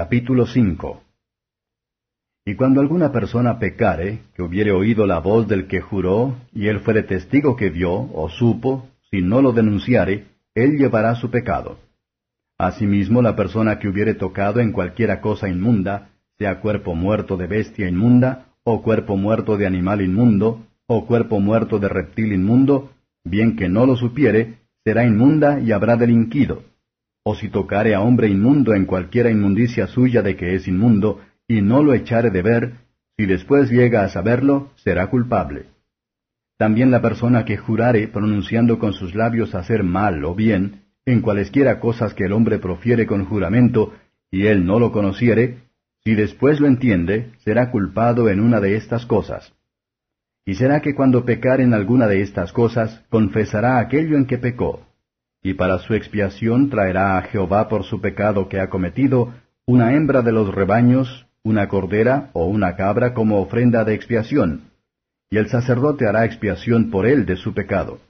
Capítulo 5 Y cuando alguna persona pecare, que hubiere oído la voz del que juró, y él fuere testigo que vio, o supo, si no lo denunciare, él llevará su pecado. Asimismo, la persona que hubiere tocado en cualquiera cosa inmunda, sea cuerpo muerto de bestia inmunda, o cuerpo muerto de animal inmundo, o cuerpo muerto de reptil inmundo, bien que no lo supiere, será inmunda y habrá delinquido o si tocare a hombre inmundo en cualquiera inmundicia suya de que es inmundo, y no lo echare de ver, si después llega a saberlo, será culpable. También la persona que jurare pronunciando con sus labios hacer mal o bien, en cualesquiera cosas que el hombre profiere con juramento, y él no lo conociere, si después lo entiende, será culpado en una de estas cosas. Y será que cuando pecar en alguna de estas cosas, confesará aquello en que pecó y para su expiación traerá a Jehová por su pecado que ha cometido una hembra de los rebaños, una cordera o una cabra como ofrenda de expiación, y el sacerdote hará expiación por él de su pecado.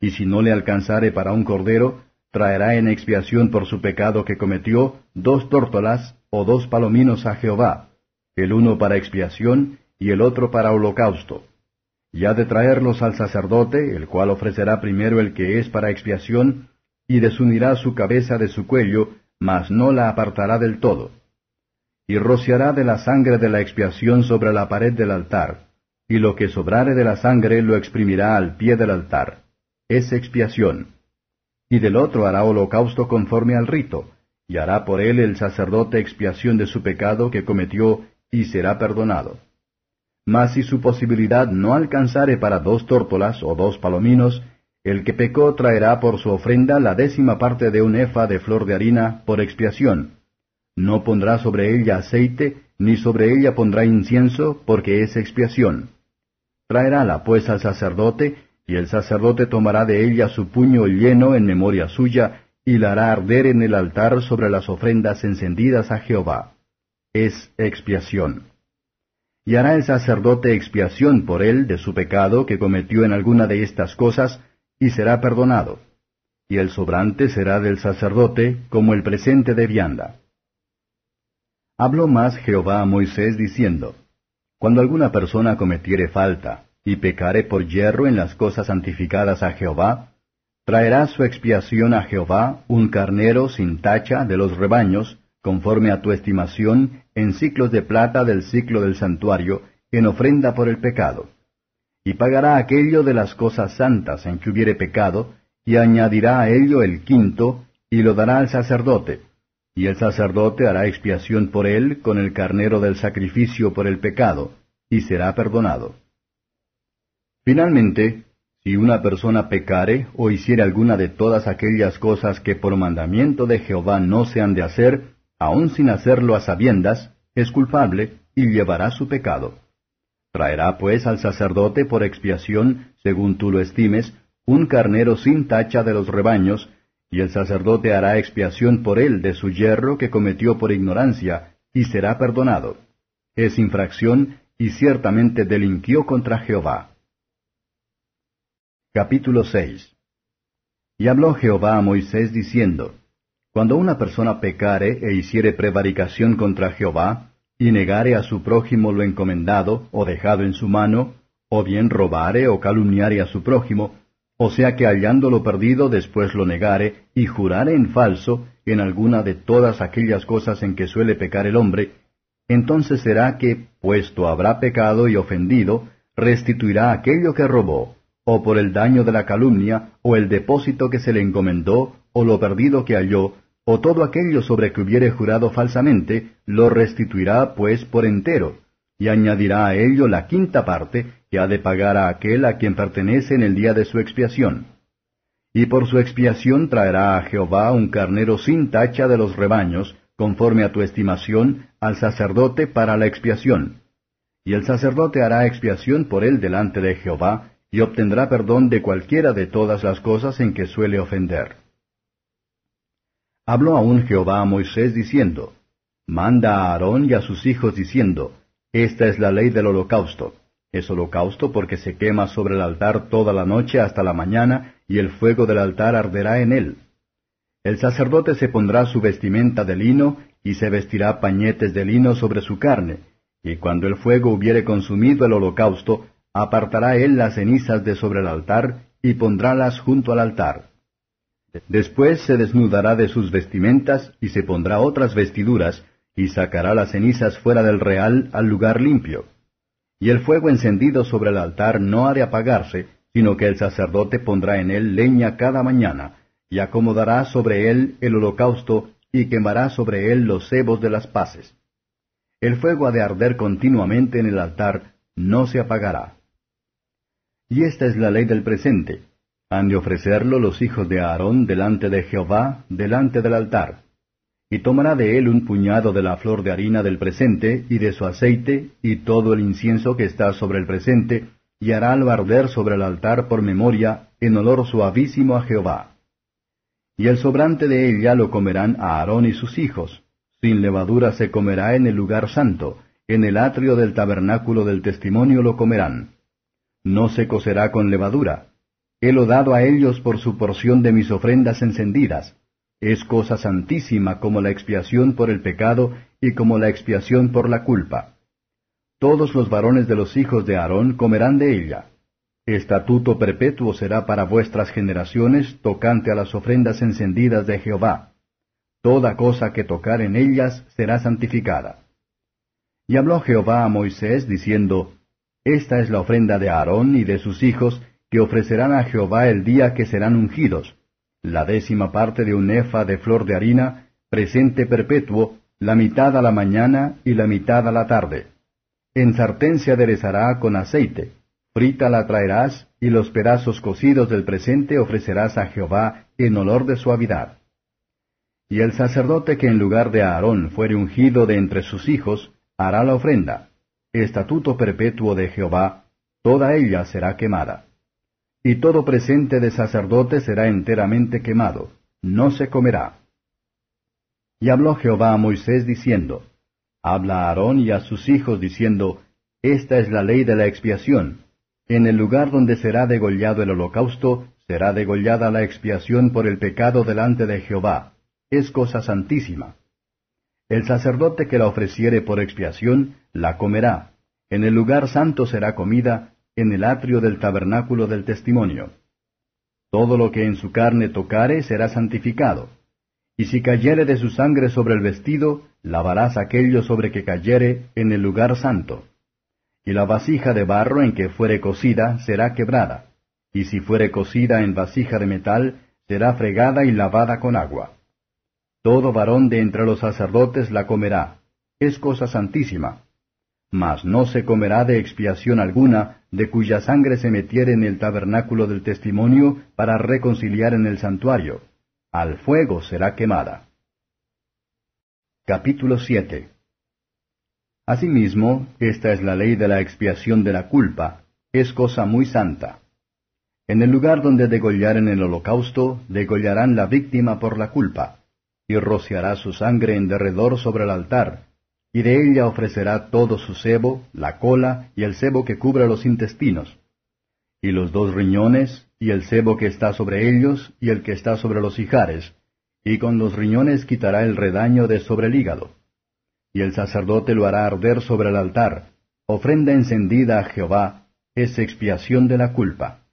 Y si no le alcanzare para un cordero, traerá en expiación por su pecado que cometió dos tórtolas o dos palominos a Jehová, el uno para expiación y el otro para holocausto y ha de traerlos al sacerdote, el cual ofrecerá primero el que es para expiación, y desunirá su cabeza de su cuello, mas no la apartará del todo. Y rociará de la sangre de la expiación sobre la pared del altar, y lo que sobrare de la sangre lo exprimirá al pie del altar. Es expiación. Y del otro hará holocausto conforme al rito, y hará por él el sacerdote expiación de su pecado que cometió, y será perdonado. Mas si su posibilidad no alcanzare para dos tórtolas o dos palominos, el que pecó traerá por su ofrenda la décima parte de un efa de flor de harina por expiación. No pondrá sobre ella aceite, ni sobre ella pondrá incienso, porque es expiación. Traerála pues al sacerdote, y el sacerdote tomará de ella su puño lleno en memoria suya, y la hará arder en el altar sobre las ofrendas encendidas a Jehová. Es expiación y hará el sacerdote expiación por él de su pecado que cometió en alguna de estas cosas, y será perdonado. Y el sobrante será del sacerdote como el presente de vianda. Habló más Jehová a Moisés diciendo, Cuando alguna persona cometiere falta, y pecare por hierro en las cosas santificadas a Jehová, traerá su expiación a Jehová un carnero sin tacha de los rebaños, conforme a tu estimación, en ciclos de plata del ciclo del santuario, en ofrenda por el pecado. Y pagará aquello de las cosas santas en que hubiere pecado, y añadirá a ello el quinto, y lo dará al sacerdote. Y el sacerdote hará expiación por él con el carnero del sacrificio por el pecado, y será perdonado. Finalmente, si una persona pecare o hiciere alguna de todas aquellas cosas que por mandamiento de Jehová no se han de hacer, aun sin hacerlo a sabiendas, es culpable y llevará su pecado. Traerá pues al sacerdote por expiación, según tú lo estimes, un carnero sin tacha de los rebaños, y el sacerdote hará expiación por él de su yerro que cometió por ignorancia, y será perdonado. Es infracción, y ciertamente delinquió contra Jehová. Capítulo 6 Y habló Jehová a Moisés diciendo, cuando una persona pecare e hiciere prevaricación contra Jehová, y negare a su prójimo lo encomendado o dejado en su mano, o bien robare o calumniare a su prójimo, o sea que hallándolo perdido después lo negare, y jurare en falso en alguna de todas aquellas cosas en que suele pecar el hombre, entonces será que, puesto habrá pecado y ofendido, restituirá aquello que robó, o por el daño de la calumnia, o el depósito que se le encomendó, o lo perdido que halló, o todo aquello sobre que hubiere jurado falsamente, lo restituirá pues por entero, y añadirá a ello la quinta parte que ha de pagar a aquel a quien pertenece en el día de su expiación. Y por su expiación traerá a Jehová un carnero sin tacha de los rebaños, conforme a tu estimación, al sacerdote para la expiación. Y el sacerdote hará expiación por él delante de Jehová, y obtendrá perdón de cualquiera de todas las cosas en que suele ofender. Habló aún Jehová a Moisés diciendo, Manda a Aarón y a sus hijos diciendo, Esta es la ley del holocausto. Es holocausto porque se quema sobre el altar toda la noche hasta la mañana, y el fuego del altar arderá en él. El sacerdote se pondrá su vestimenta de lino, y se vestirá pañetes de lino sobre su carne, y cuando el fuego hubiere consumido el holocausto, apartará él las cenizas de sobre el altar, y pondrálas junto al altar. Después se desnudará de sus vestimentas, y se pondrá otras vestiduras, y sacará las cenizas fuera del real al lugar limpio. Y el fuego encendido sobre el altar no ha de apagarse, sino que el sacerdote pondrá en él leña cada mañana, y acomodará sobre él el holocausto, y quemará sobre él los cebos de las paces. El fuego ha de arder continuamente en el altar, no se apagará. Y esta es la ley del presente. Han de ofrecerlo los hijos de Aarón delante de Jehová, delante del altar. Y tomará de él un puñado de la flor de harina del presente, y de su aceite, y todo el incienso que está sobre el presente, y harálo arder sobre el altar por memoria, en olor suavísimo a Jehová. Y el sobrante de ella lo comerán a Aarón y sus hijos. Sin levadura se comerá en el lugar santo, en el atrio del tabernáculo del testimonio lo comerán. No se cocerá con levadura. Helo dado a ellos por su porción de mis ofrendas encendidas es cosa santísima como la expiación por el pecado y como la expiación por la culpa. Todos los varones de los hijos de Aarón comerán de ella. Estatuto perpetuo será para vuestras generaciones tocante a las ofrendas encendidas de Jehová. Toda cosa que tocar en ellas será santificada. Y habló Jehová a Moisés diciendo, Esta es la ofrenda de Aarón y de sus hijos que ofrecerán a Jehová el día que serán ungidos la décima parte de un efa de flor de harina, presente perpetuo, la mitad a la mañana y la mitad a la tarde. En sartén se aderezará con aceite, frita la traerás, y los pedazos cocidos del presente ofrecerás a Jehová en olor de suavidad. Y el sacerdote que en lugar de Aarón fuere ungido de entre sus hijos, hará la ofrenda, estatuto perpetuo de Jehová, toda ella será quemada y todo presente de sacerdote será enteramente quemado, no se comerá. Y habló Jehová a Moisés diciendo, Habla a Aarón y a sus hijos diciendo, Esta es la ley de la expiación. En el lugar donde será degollado el holocausto, será degollada la expiación por el pecado delante de Jehová. Es cosa santísima. El sacerdote que la ofreciere por expiación, la comerá. En el lugar santo será comida, en el atrio del tabernáculo del testimonio. Todo lo que en su carne tocare será santificado. Y si cayere de su sangre sobre el vestido, lavarás aquello sobre que cayere en el lugar santo. Y la vasija de barro en que fuere cocida será quebrada, y si fuere cocida en vasija de metal, será fregada y lavada con agua. Todo varón de entre los sacerdotes la comerá, es cosa santísima mas no se comerá de expiación alguna, de cuya sangre se metiere en el tabernáculo del testimonio para reconciliar en el santuario. Al fuego será quemada. Capítulo 7 Asimismo, esta es la ley de la expiación de la culpa, es cosa muy santa. En el lugar donde degollaren el holocausto, degollarán la víctima por la culpa, y rociará su sangre en derredor sobre el altar, y de ella ofrecerá todo su sebo, la cola y el sebo que cubra los intestinos, y los dos riñones, y el sebo que está sobre ellos, y el que está sobre los hijares, y con los riñones quitará el redaño de sobre el hígado. Y el sacerdote lo hará arder sobre el altar, ofrenda encendida a Jehová, es expiación de la culpa.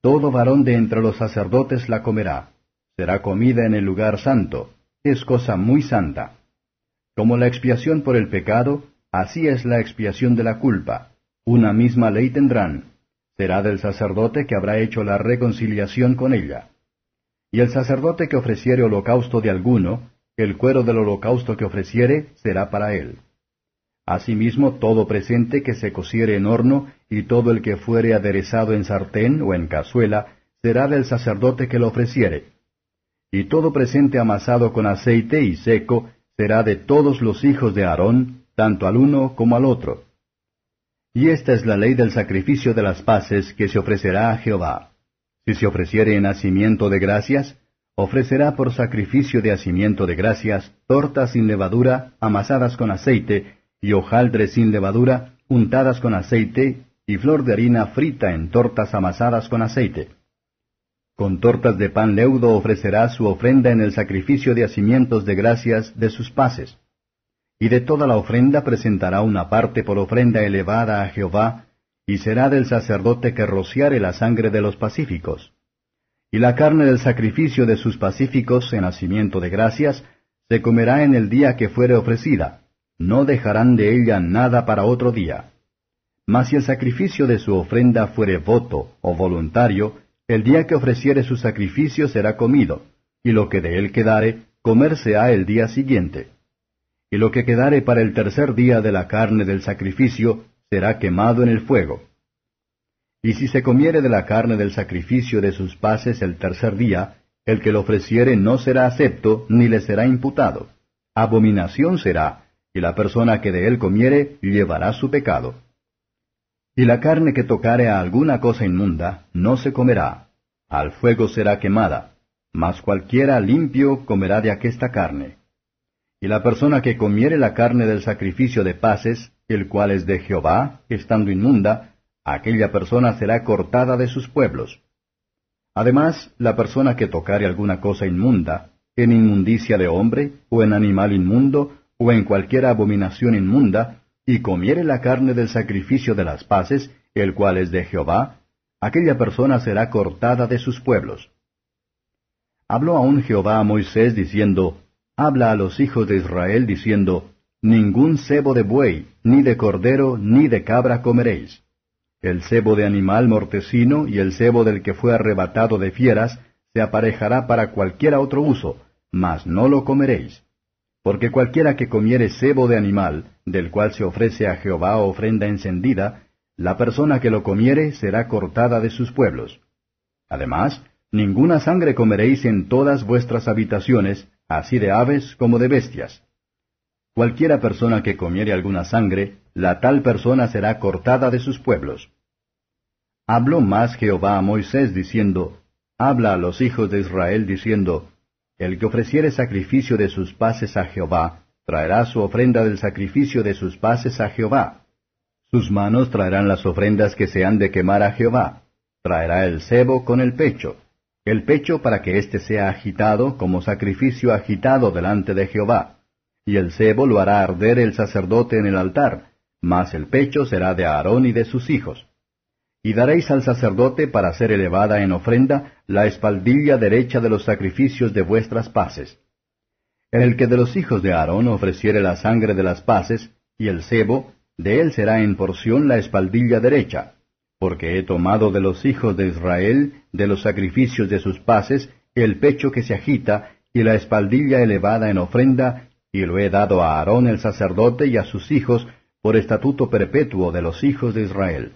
Todo varón de entre los sacerdotes la comerá, será comida en el lugar santo, es cosa muy santa. Como la expiación por el pecado, así es la expiación de la culpa. Una misma ley tendrán. Será del sacerdote que habrá hecho la reconciliación con ella. Y el sacerdote que ofreciere holocausto de alguno, el cuero del holocausto que ofreciere será para él. Asimismo todo presente que se cociere en horno, y todo el que fuere aderezado en sartén o en cazuela, será del sacerdote que lo ofreciere. Y todo presente amasado con aceite y seco, será de todos los hijos de Aarón, tanto al uno como al otro. Y esta es la ley del sacrificio de las paces que se ofrecerá a Jehová. Si se ofreciere en hacimiento de gracias, ofrecerá por sacrificio de hacimiento de gracias tortas sin levadura, amasadas con aceite, y hojaldres sin levadura, untadas con aceite, y flor de harina frita en tortas amasadas con aceite. Con tortas de pan leudo ofrecerá su ofrenda en el sacrificio de hacimientos de gracias de sus paces. Y de toda la ofrenda presentará una parte por ofrenda elevada a Jehová, y será del sacerdote que rociare la sangre de los pacíficos. Y la carne del sacrificio de sus pacíficos en hacimiento de gracias se comerá en el día que fuere ofrecida, no dejarán de ella nada para otro día. Mas si el sacrificio de su ofrenda fuere voto o voluntario, el día que ofreciere su sacrificio será comido, y lo que de él quedare, comerse ha el día siguiente. Y lo que quedare para el tercer día de la carne del sacrificio, será quemado en el fuego. Y si se comiere de la carne del sacrificio de sus paces el tercer día, el que lo ofreciere no será acepto, ni le será imputado. Abominación será, y la persona que de él comiere llevará su pecado. Y la carne que tocare a alguna cosa inmunda, no se comerá, al fuego será quemada, mas cualquiera limpio comerá de aquesta carne. Y la persona que comiere la carne del sacrificio de paces, el cual es de Jehová, estando inmunda, aquella persona será cortada de sus pueblos. Además, la persona que tocare alguna cosa inmunda, en inmundicia de hombre, o en animal inmundo, o en cualquier abominación inmunda, y comiere la carne del sacrificio de las paces, el cual es de Jehová, aquella persona será cortada de sus pueblos. Habló aún Jehová a Moisés diciendo, Habla a los hijos de Israel diciendo, Ningún cebo de buey, ni de cordero, ni de cabra comeréis. El cebo de animal mortecino y el cebo del que fue arrebatado de fieras se aparejará para cualquiera otro uso, mas no lo comeréis. Porque cualquiera que comiere cebo de animal, del cual se ofrece a Jehová ofrenda encendida, la persona que lo comiere será cortada de sus pueblos. Además, ninguna sangre comeréis en todas vuestras habitaciones, así de aves como de bestias. Cualquiera persona que comiere alguna sangre, la tal persona será cortada de sus pueblos. Habló más Jehová a Moisés diciendo, Habla a los hijos de Israel diciendo, el que ofreciere sacrificio de sus paces a Jehová, traerá su ofrenda del sacrificio de sus paces a Jehová. Sus manos traerán las ofrendas que se han de quemar a Jehová. Traerá el cebo con el pecho. El pecho para que éste sea agitado como sacrificio agitado delante de Jehová. Y el cebo lo hará arder el sacerdote en el altar, mas el pecho será de Aarón y de sus hijos y daréis al sacerdote para ser elevada en ofrenda la espaldilla derecha de los sacrificios de vuestras paces. El que de los hijos de Aarón ofreciere la sangre de las paces, y el cebo, de él será en porción la espaldilla derecha, porque he tomado de los hijos de Israel, de los sacrificios de sus paces, el pecho que se agita, y la espaldilla elevada en ofrenda, y lo he dado a Aarón el sacerdote y a sus hijos, por estatuto perpetuo de los hijos de Israel.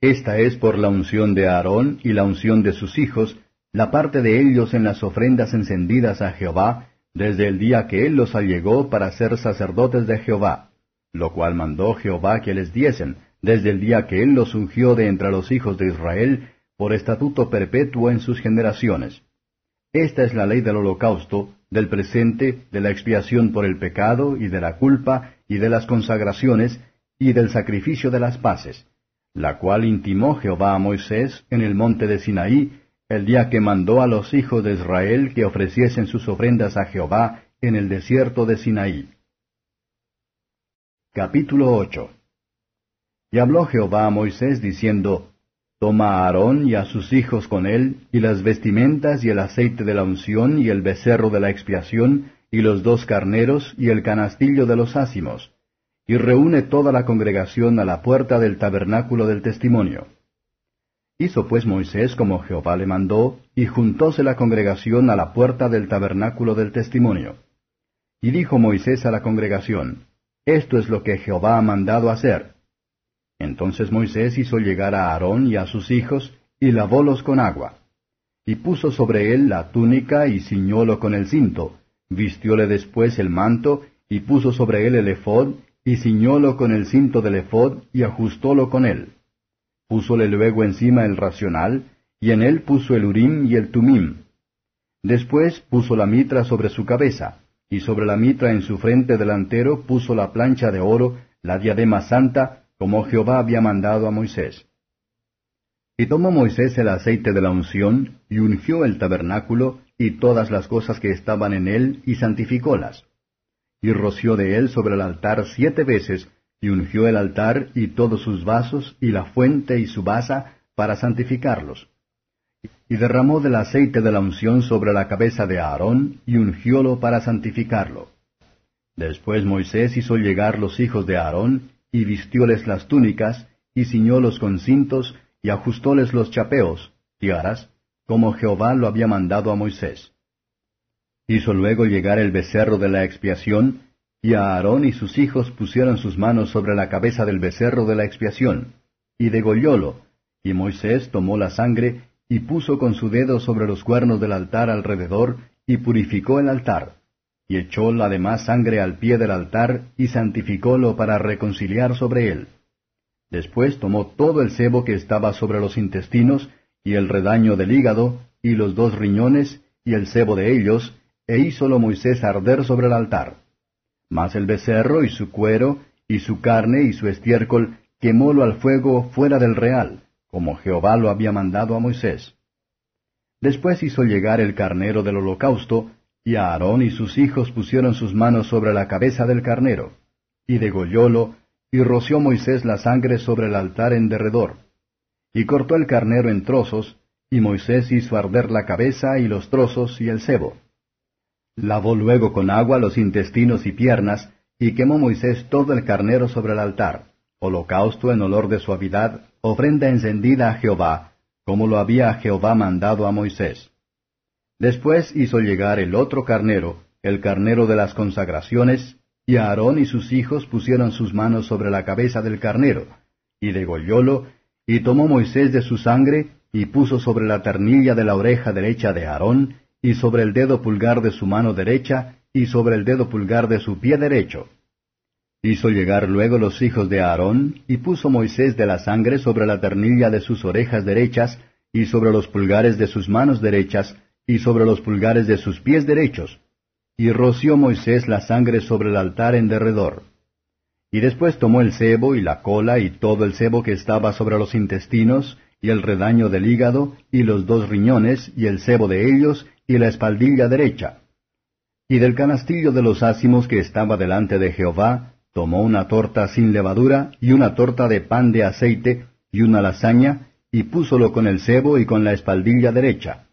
Esta es por la unción de Aarón y la unción de sus hijos, la parte de ellos en las ofrendas encendidas a Jehová, desde el día que él los allegó para ser sacerdotes de Jehová, lo cual mandó Jehová que les diesen, desde el día que él los ungió de entre los hijos de Israel, por estatuto perpetuo en sus generaciones. Esta es la ley del holocausto, del presente, de la expiación por el pecado y de la culpa, y de las consagraciones, y del sacrificio de las paces la cual intimó Jehová a Moisés en el monte de Sinaí, el día que mandó a los hijos de Israel que ofreciesen sus ofrendas a Jehová en el desierto de Sinaí. Capítulo 8 Y habló Jehová a Moisés diciendo, Toma a Aarón y a sus hijos con él, y las vestimentas y el aceite de la unción y el becerro de la expiación, y los dos carneros y el canastillo de los ácimos, y reúne toda la congregación a la puerta del tabernáculo del testimonio. Hizo pues Moisés como Jehová le mandó, y juntóse la congregación a la puerta del tabernáculo del testimonio. Y dijo Moisés a la congregación, Esto es lo que Jehová ha mandado hacer. Entonces Moisés hizo llegar a Aarón y a sus hijos, y lavólos con agua. Y puso sobre él la túnica y ciñólo con el cinto, vistióle después el manto, y puso sobre él el ephod, y ciñólo con el cinto del ephod y ajustólo con él. Púsole luego encima el racional, y en él puso el urim y el tumim. Después puso la mitra sobre su cabeza, y sobre la mitra en su frente delantero puso la plancha de oro, la diadema santa, como Jehová había mandado a Moisés. Y tomó Moisés el aceite de la unción, y ungió el tabernáculo, y todas las cosas que estaban en él, y santificólas. Y roció de él sobre el altar siete veces, y ungió el altar, y todos sus vasos, y la fuente y su basa, para santificarlos. Y derramó del aceite de la unción sobre la cabeza de Aarón, y ungiólo para santificarlo. Después Moisés hizo llegar los hijos de Aarón, y vistióles las túnicas, y ciñólos con cintos, y ajustoles los chapeos, tiaras, como Jehová lo había mandado a Moisés. Hizo luego llegar el becerro de la expiación, y Aarón y sus hijos pusieron sus manos sobre la cabeza del becerro de la expiación, y degollólo, y Moisés tomó la sangre, y puso con su dedo sobre los cuernos del altar alrededor, y purificó el altar, y echó la demás sangre al pie del altar, y santificólo para reconciliar sobre él. Después tomó todo el sebo que estaba sobre los intestinos, y el redaño del hígado, y los dos riñones, y el sebo de ellos, e hízolo Moisés arder sobre el altar. Mas el becerro y su cuero, y su carne y su estiércol, quemólo al fuego fuera del real, como Jehová lo había mandado a Moisés. Después hizo llegar el carnero del holocausto, y Aarón y sus hijos pusieron sus manos sobre la cabeza del carnero, y degollólo, y roció Moisés la sangre sobre el altar en derredor. Y cortó el carnero en trozos, y Moisés hizo arder la cabeza y los trozos y el cebo. Lavó luego con agua los intestinos y piernas, y quemó Moisés todo el carnero sobre el altar, holocausto en olor de suavidad, ofrenda encendida a Jehová, como lo había Jehová mandado a Moisés. Después hizo llegar el otro carnero, el carnero de las consagraciones, y Aarón y sus hijos pusieron sus manos sobre la cabeza del carnero, y degollólo, y tomó Moisés de su sangre, y puso sobre la ternilla de la oreja derecha de Aarón, y sobre el dedo pulgar de su mano derecha, y sobre el dedo pulgar de su pie derecho. Hizo llegar luego los hijos de Aarón, y puso Moisés de la sangre sobre la ternilla de sus orejas derechas, y sobre los pulgares de sus manos derechas, y sobre los pulgares de sus pies derechos, y roció Moisés la sangre sobre el altar en derredor. Y después tomó el cebo y la cola y todo el cebo que estaba sobre los intestinos, y el redaño del hígado, y los dos riñones, y el cebo de ellos, y la espaldilla derecha. Y del canastillo de los ácimos que estaba delante de Jehová, tomó una torta sin levadura, y una torta de pan de aceite, y una lasaña, y púsolo con el cebo y con la espaldilla derecha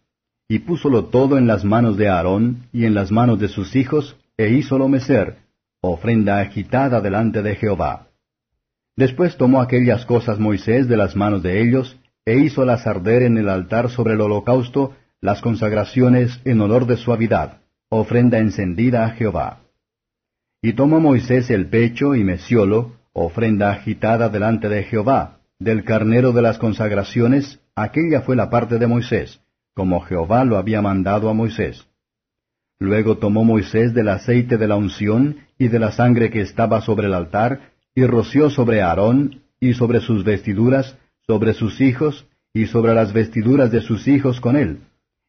y púsolo todo en las manos de Aarón y en las manos de sus hijos, e hízolo mecer, ofrenda agitada delante de Jehová. Después tomó aquellas cosas Moisés de las manos de ellos, e hízolas arder en el altar sobre el holocausto, las consagraciones en olor de suavidad, ofrenda encendida a Jehová. Y tomó Moisés el pecho y meciólo, ofrenda agitada delante de Jehová, del carnero de las consagraciones, aquella fue la parte de Moisés como Jehová lo había mandado a Moisés. Luego tomó Moisés del aceite de la unción y de la sangre que estaba sobre el altar, y roció sobre Aarón, y sobre sus vestiduras, sobre sus hijos, y sobre las vestiduras de sus hijos con él.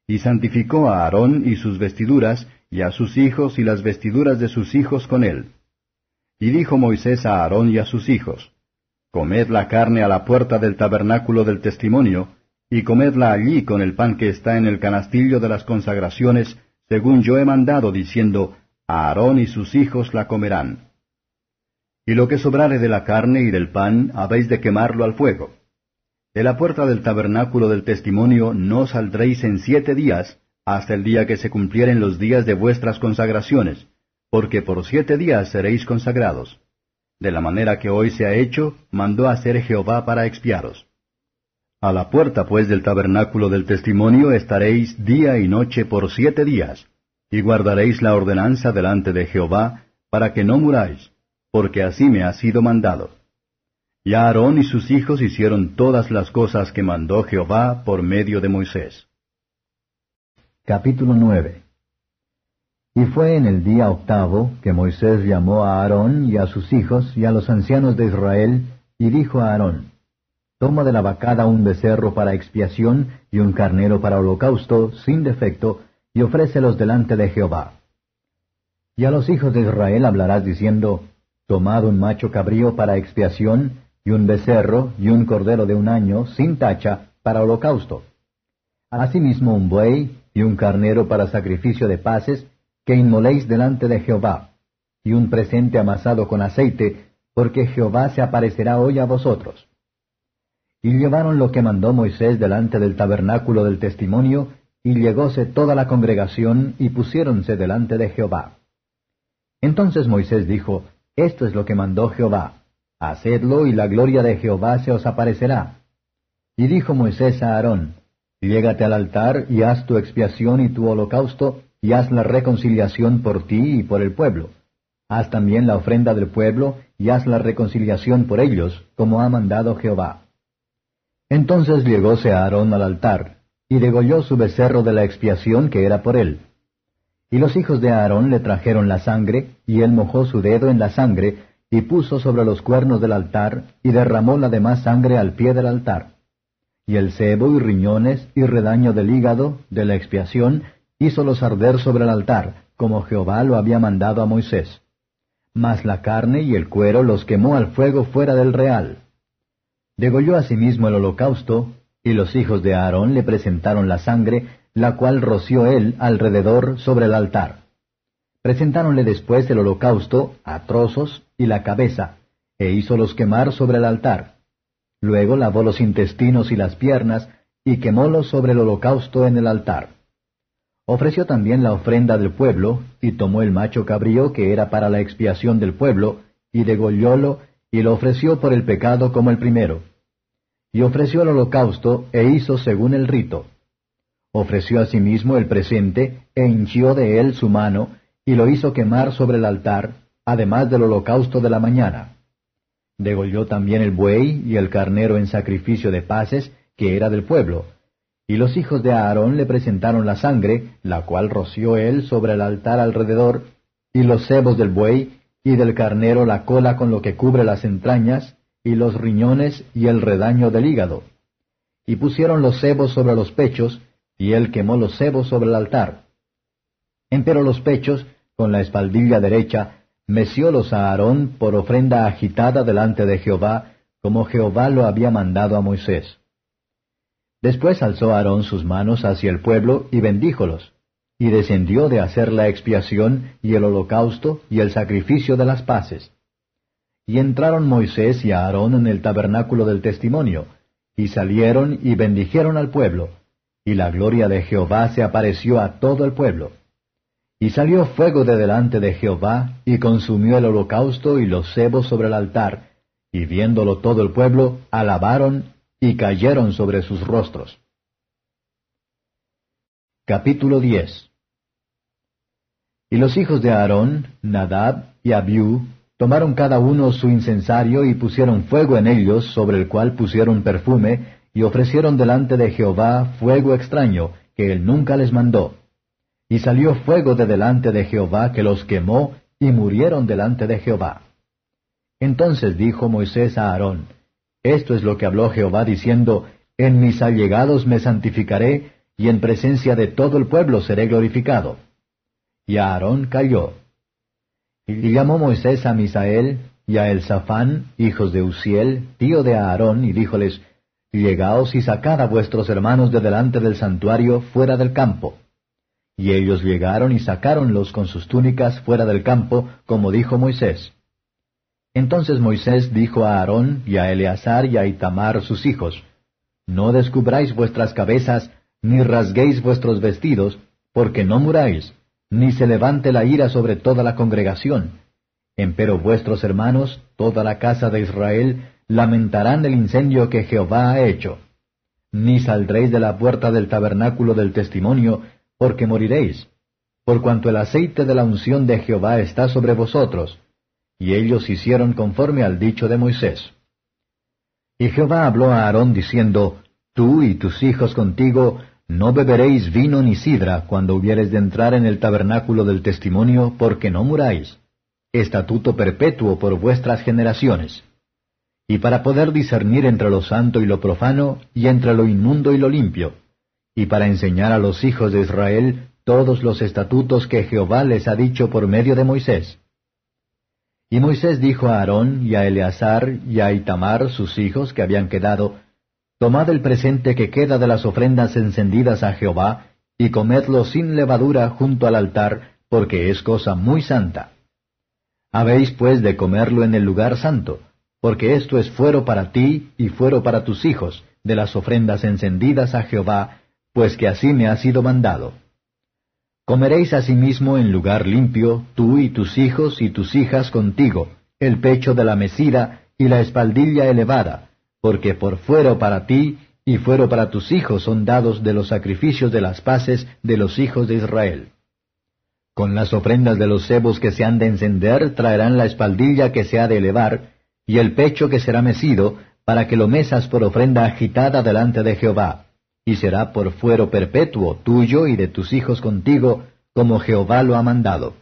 Y santificó a Aarón y sus vestiduras, y a sus hijos y las vestiduras de sus hijos con él. Y dijo Moisés a Aarón y a sus hijos, Comed la carne a la puerta del tabernáculo del testimonio, y comedla allí con el pan que está en el canastillo de las consagraciones, según yo he mandado, diciendo, Aarón y sus hijos la comerán. Y lo que sobrare de la carne y del pan, habéis de quemarlo al fuego. De la puerta del tabernáculo del testimonio no saldréis en siete días, hasta el día que se cumplieren los días de vuestras consagraciones, porque por siete días seréis consagrados. De la manera que hoy se ha hecho, mandó hacer Jehová para expiaros. A la puerta pues del tabernáculo del testimonio estaréis día y noche por siete días, y guardaréis la ordenanza delante de Jehová, para que no muráis, porque así me ha sido mandado. Y Aarón y sus hijos hicieron todas las cosas que mandó Jehová por medio de Moisés. Capítulo 9 Y fue en el día octavo que Moisés llamó a Aarón y a sus hijos y a los ancianos de Israel, y dijo a Aarón, Toma de la vacada un becerro para expiación y un carnero para holocausto, sin defecto, y ofrécelos delante de Jehová. Y a los hijos de Israel hablarás diciendo, Tomad un macho cabrío para expiación, y un becerro, y un cordero de un año, sin tacha, para holocausto. Asimismo un buey y un carnero para sacrificio de paces, que inmoléis delante de Jehová, y un presente amasado con aceite, porque Jehová se aparecerá hoy a vosotros. Y llevaron lo que mandó Moisés delante del tabernáculo del testimonio, y llegóse toda la congregación, y pusiéronse delante de Jehová. Entonces Moisés dijo, Esto es lo que mandó Jehová, hacedlo y la gloria de Jehová se os aparecerá. Y dijo Moisés a Aarón, Llégate al altar y haz tu expiación y tu holocausto, y haz la reconciliación por ti y por el pueblo. Haz también la ofrenda del pueblo, y haz la reconciliación por ellos, como ha mandado Jehová. Entonces llegóse Aarón al altar, y degolló su becerro de la expiación que era por él. Y los hijos de Aarón le trajeron la sangre, y él mojó su dedo en la sangre, y puso sobre los cuernos del altar, y derramó la demás sangre al pie del altar. Y el cebo y riñones y redaño del hígado, de la expiación, hízolos arder sobre el altar, como Jehová lo había mandado a Moisés. Mas la carne y el cuero los quemó al fuego fuera del real. Degolló asimismo el holocausto, y los hijos de Aarón le presentaron la sangre, la cual roció él alrededor sobre el altar. Presentáronle después el holocausto a trozos y la cabeza, e hízolos quemar sobre el altar. Luego lavó los intestinos y las piernas, y quemólos sobre el holocausto en el altar. Ofreció también la ofrenda del pueblo, y tomó el macho cabrío que era para la expiación del pueblo, y degollólo, y lo ofreció por el pecado como el primero y ofreció el holocausto e hizo según el rito. Ofreció asimismo el presente e hinchió de él su mano, y lo hizo quemar sobre el altar, además del holocausto de la mañana. Degolló también el buey y el carnero en sacrificio de paces, que era del pueblo. Y los hijos de Aarón le presentaron la sangre, la cual roció él sobre el altar alrededor, y los cebos del buey, y del carnero la cola con lo que cubre las entrañas, y los riñones y el redaño del hígado. Y pusieron los cebos sobre los pechos, y él quemó los cebos sobre el altar. Empero los pechos, con la espaldilla derecha, meciólos a Aarón por ofrenda agitada delante de Jehová, como Jehová lo había mandado a Moisés. Después alzó Aarón sus manos hacia el pueblo y bendíjolos, y descendió de hacer la expiación y el holocausto y el sacrificio de las paces. Y entraron Moisés y Aarón en el tabernáculo del testimonio, y salieron y bendijeron al pueblo, y la gloria de Jehová se apareció a todo el pueblo. Y salió fuego de delante de Jehová, y consumió el holocausto y los cebos sobre el altar, y viéndolo todo el pueblo, alabaron y cayeron sobre sus rostros. Capítulo 10 Y los hijos de Aarón, Nadab y Abiú, Tomaron cada uno su incensario y pusieron fuego en ellos, sobre el cual pusieron perfume, y ofrecieron delante de Jehová fuego extraño, que él nunca les mandó. Y salió fuego de delante de Jehová que los quemó, y murieron delante de Jehová. Entonces dijo Moisés a Aarón, Esto es lo que habló Jehová diciendo, En mis allegados me santificaré, y en presencia de todo el pueblo seré glorificado. Y Aarón cayó. Y llamó Moisés a Misael y a Elzafán, hijos de Uziel, tío de Aarón, y díjoles, Llegaos y sacad a vuestros hermanos de delante del santuario fuera del campo. Y ellos llegaron y sacáronlos con sus túnicas fuera del campo, como dijo Moisés. Entonces Moisés dijo a Aarón y a Eleazar y a Itamar sus hijos, No descubráis vuestras cabezas, ni rasguéis vuestros vestidos, porque no muráis, ni se levante la ira sobre toda la congregación. Empero vuestros hermanos, toda la casa de Israel, lamentarán el incendio que Jehová ha hecho. Ni saldréis de la puerta del tabernáculo del testimonio, porque moriréis, por cuanto el aceite de la unción de Jehová está sobre vosotros. Y ellos hicieron conforme al dicho de Moisés. Y Jehová habló a Aarón diciendo, Tú y tus hijos contigo no beberéis vino ni sidra cuando hubieres de entrar en el tabernáculo del testimonio, porque no muráis. Estatuto perpetuo por vuestras generaciones. Y para poder discernir entre lo santo y lo profano, y entre lo inmundo y lo limpio, y para enseñar a los hijos de Israel todos los estatutos que Jehová les ha dicho por medio de Moisés. Y Moisés dijo a Aarón y a Eleazar y a Itamar, sus hijos que habían quedado, Tomad el presente que queda de las ofrendas encendidas a Jehová, y comedlo sin levadura junto al altar, porque es cosa muy santa. Habéis pues de comerlo en el lugar santo, porque esto es fuero para ti y fuero para tus hijos, de las ofrendas encendidas a Jehová, pues que así me ha sido mandado. Comeréis asimismo en lugar limpio, tú y tus hijos y tus hijas contigo, el pecho de la mesida y la espaldilla elevada, porque por fuero para ti y fuero para tus hijos son dados de los sacrificios de las paces de los hijos de Israel. Con las ofrendas de los cebos que se han de encender traerán la espaldilla que se ha de elevar, y el pecho que será mecido, para que lo mesas por ofrenda agitada delante de Jehová, y será por fuero perpetuo tuyo y de tus hijos contigo, como Jehová lo ha mandado.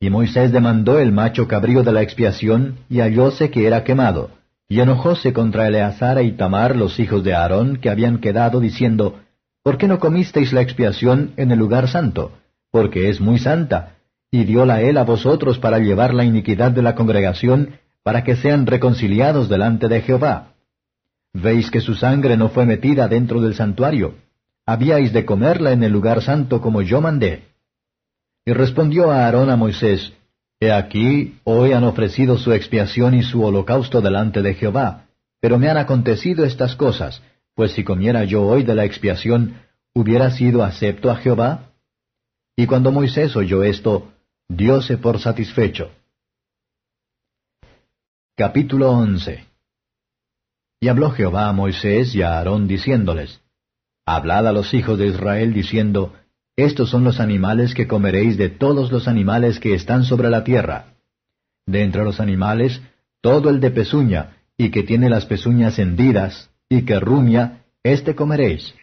Y Moisés demandó el macho cabrío de la expiación, y hallóse que era quemado, y enojóse contra Eleazar y Tamar, los hijos de Aarón, que habían quedado, diciendo, ¿Por qué no comisteis la expiación en el lugar santo? porque es muy santa, y dióla él a vosotros para llevar la iniquidad de la congregación, para que sean reconciliados delante de Jehová. Veis que su sangre no fue metida dentro del santuario. Habíais de comerla en el lugar santo como yo mandé. Y respondió a Aarón a Moisés, He aquí, hoy han ofrecido su expiación y su holocausto delante de Jehová, pero me han acontecido estas cosas, pues si comiera yo hoy de la expiación, ¿hubiera sido acepto a Jehová? Y cuando Moisés oyó esto, dióse por satisfecho. Capítulo 11 Y habló Jehová a Moisés y a Aarón diciéndoles, Hablad a los hijos de Israel diciendo, Estos son los animales que comeréis de todos los animales que están sobre la tierra. De entre los animales, todo el de pezuña, y que tiene las pezuñas hendidas, y que rumia, éste comeréis.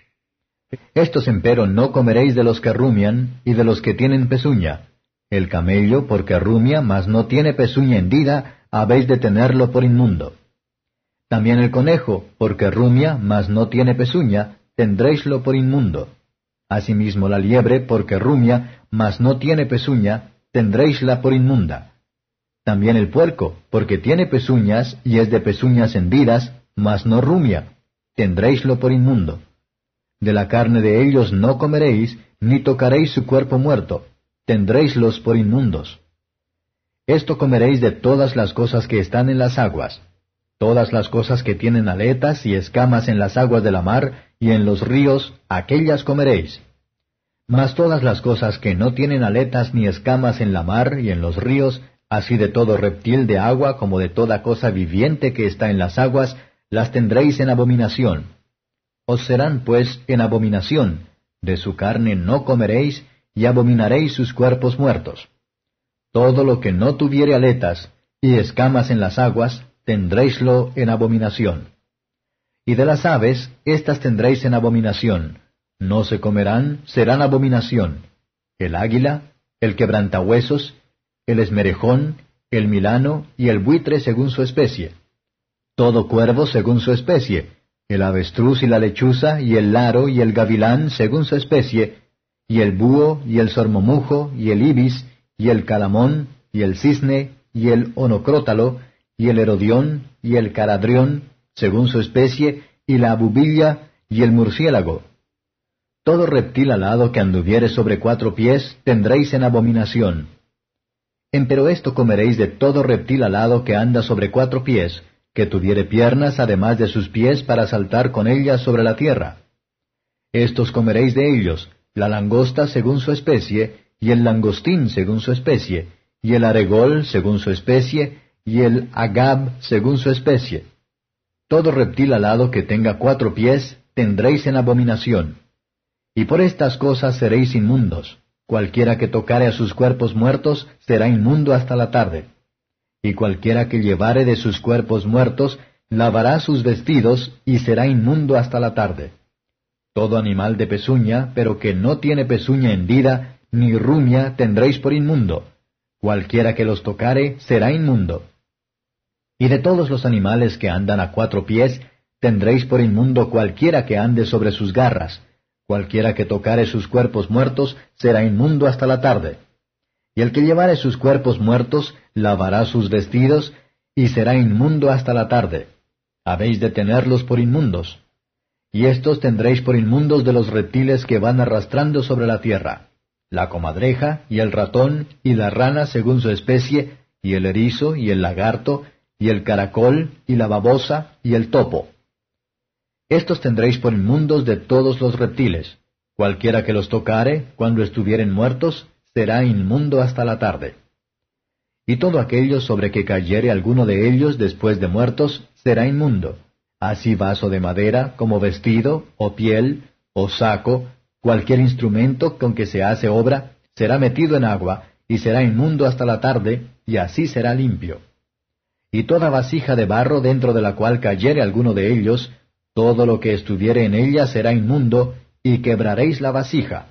Estos empero no comeréis de los que rumian y de los que tienen pezuña. El camello, porque rumia, mas no tiene pezuña hendida, habéis de tenerlo por inmundo. También el conejo, porque rumia, mas no tiene pezuña, tendréislo por inmundo. Asimismo la liebre, porque rumia, mas no tiene pezuña, tendréisla por inmunda. También el puerco, porque tiene pezuñas y es de pezuñas hendidas, mas no rumia, tendréislo por inmundo. De la carne de ellos no comeréis, ni tocaréis su cuerpo muerto, tendréislos por inmundos. Esto comeréis de todas las cosas que están en las aguas, todas las cosas que tienen aletas y escamas en las aguas de la mar y en los ríos, aquellas comeréis. Mas todas las cosas que no tienen aletas ni escamas en la mar y en los ríos, así de todo reptil de agua como de toda cosa viviente que está en las aguas, las tendréis en abominación os serán pues en abominación, de su carne no comeréis, y abominaréis sus cuerpos muertos. Todo lo que no tuviere aletas y escamas en las aguas, tendréislo en abominación. Y de las aves, éstas tendréis en abominación, no se comerán, serán abominación. El águila, el quebrantahuesos, el esmerejón, el milano y el buitre según su especie. Todo cuervo según su especie, el avestruz y la lechuza, y el laro y el gavilán según su especie, y el búho y el sormomujo y el ibis y el calamón y el cisne y el onocrótalo y el herodión y el caradrión según su especie, y la abubilla y el murciélago. Todo reptil alado que anduviere sobre cuatro pies tendréis en abominación. Empero esto comeréis de todo reptil alado que anda sobre cuatro pies, que tuviere piernas además de sus pies para saltar con ellas sobre la tierra. Estos comeréis de ellos, la langosta según su especie, y el langostín según su especie, y el aregol según su especie, y el agab según su especie. Todo reptil alado que tenga cuatro pies tendréis en abominación. Y por estas cosas seréis inmundos. Cualquiera que tocare a sus cuerpos muertos será inmundo hasta la tarde y cualquiera que llevare de sus cuerpos muertos, lavará sus vestidos, y será inmundo hasta la tarde. Todo animal de pezuña, pero que no tiene pezuña hendida, ni rumia, tendréis por inmundo. Cualquiera que los tocare, será inmundo. Y de todos los animales que andan a cuatro pies, tendréis por inmundo cualquiera que ande sobre sus garras. Cualquiera que tocare sus cuerpos muertos, será inmundo hasta la tarde. Y el que llevare sus cuerpos muertos, lavará sus vestidos, y será inmundo hasta la tarde. habéis de tenerlos por inmundos. Y estos tendréis por inmundos de los reptiles que van arrastrando sobre la tierra, la comadreja, y el ratón, y la rana según su especie, y el erizo, y el lagarto, y el caracol, y la babosa, y el topo. Estos tendréis por inmundos de todos los reptiles. Cualquiera que los tocare, cuando estuvieren muertos, será inmundo hasta la tarde. Y todo aquello sobre que cayere alguno de ellos después de muertos, será inmundo. Así vaso de madera, como vestido, o piel, o saco, cualquier instrumento con que se hace obra, será metido en agua, y será inmundo hasta la tarde, y así será limpio. Y toda vasija de barro dentro de la cual cayere alguno de ellos, todo lo que estuviere en ella será inmundo, y quebraréis la vasija.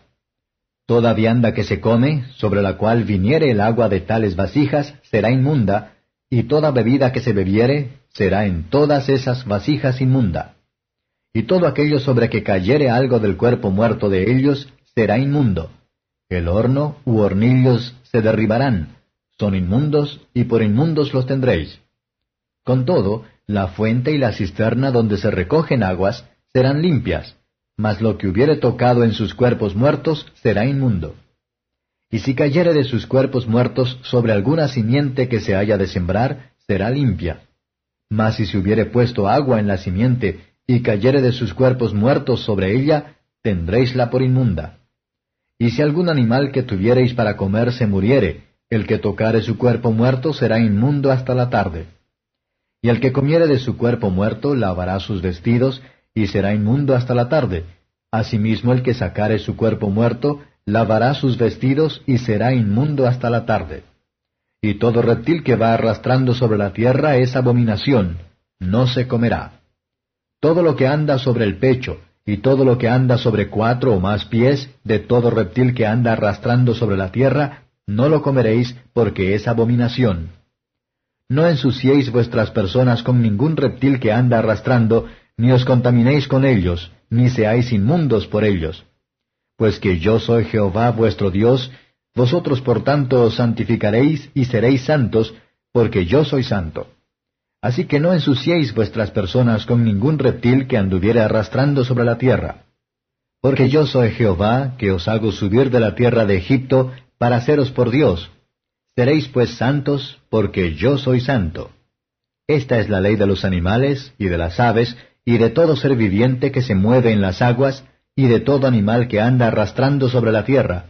Toda vianda que se come, sobre la cual viniere el agua de tales vasijas, será inmunda, y toda bebida que se bebiere, será en todas esas vasijas inmunda. Y todo aquello sobre que cayere algo del cuerpo muerto de ellos, será inmundo. El horno u hornillos se derribarán, son inmundos, y por inmundos los tendréis. Con todo, la fuente y la cisterna donde se recogen aguas serán limpias, mas lo que hubiere tocado en sus cuerpos muertos será inmundo. Y si cayere de sus cuerpos muertos sobre alguna simiente que se haya de sembrar, será limpia. Mas si se hubiere puesto agua en la simiente y cayere de sus cuerpos muertos sobre ella, tendréisla por inmunda. Y si algún animal que tuviereis para comer se muriere, el que tocare su cuerpo muerto será inmundo hasta la tarde. Y el que comiere de su cuerpo muerto lavará sus vestidos, y será inmundo hasta la tarde. Asimismo el que sacare su cuerpo muerto, lavará sus vestidos, y será inmundo hasta la tarde. Y todo reptil que va arrastrando sobre la tierra es abominación, no se comerá. Todo lo que anda sobre el pecho, y todo lo que anda sobre cuatro o más pies, de todo reptil que anda arrastrando sobre la tierra, no lo comeréis, porque es abominación. No ensuciéis vuestras personas con ningún reptil que anda arrastrando, ni os contaminéis con ellos, ni seáis inmundos por ellos. Pues que yo soy Jehová vuestro Dios, vosotros por tanto os santificaréis y seréis santos, porque yo soy santo. Así que no ensuciéis vuestras personas con ningún reptil que anduviere arrastrando sobre la tierra. Porque yo soy Jehová, que os hago subir de la tierra de Egipto, para haceros por Dios, Seréis pues santos, porque yo soy santo. Esta es la ley de los animales, y de las aves, y de todo ser viviente que se mueve en las aguas, y de todo animal que anda arrastrando sobre la tierra,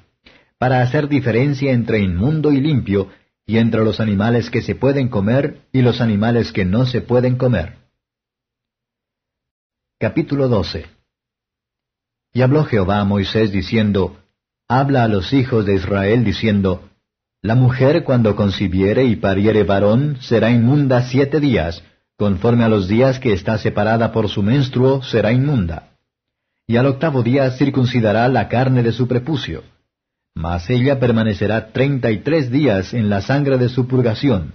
para hacer diferencia entre inmundo y limpio, y entre los animales que se pueden comer y los animales que no se pueden comer. Capítulo 12 Y habló Jehová a Moisés diciendo, Habla a los hijos de Israel diciendo, la mujer cuando concibiere y pariere varón será inmunda siete días, conforme a los días que está separada por su menstruo será inmunda. Y al octavo día circuncidará la carne de su prepucio. Mas ella permanecerá treinta y tres días en la sangre de su purgación.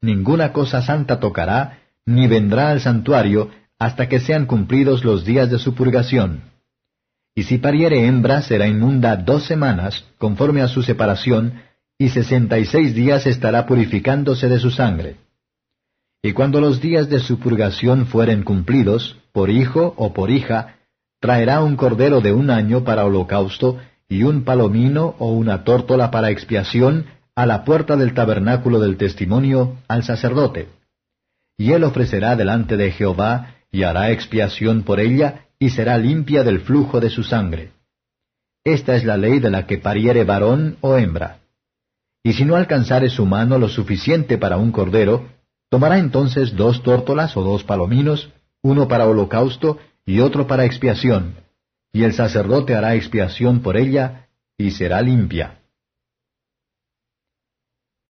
Ninguna cosa santa tocará, ni vendrá al santuario hasta que sean cumplidos los días de su purgación. Y si pariere hembra será inmunda dos semanas, conforme a su separación, y sesenta y seis días estará purificándose de su sangre. Y cuando los días de su purgación fueren cumplidos, por hijo o por hija, traerá un cordero de un año para holocausto, y un palomino o una tórtola para expiación, a la puerta del tabernáculo del testimonio, al sacerdote. Y él ofrecerá delante de Jehová, y hará expiación por ella, y será limpia del flujo de su sangre. Esta es la ley de la que pariere varón o hembra. Y si no alcanzare su mano lo suficiente para un cordero, tomará entonces dos tórtolas o dos palominos, uno para holocausto y otro para expiación, y el sacerdote hará expiación por ella, y será limpia.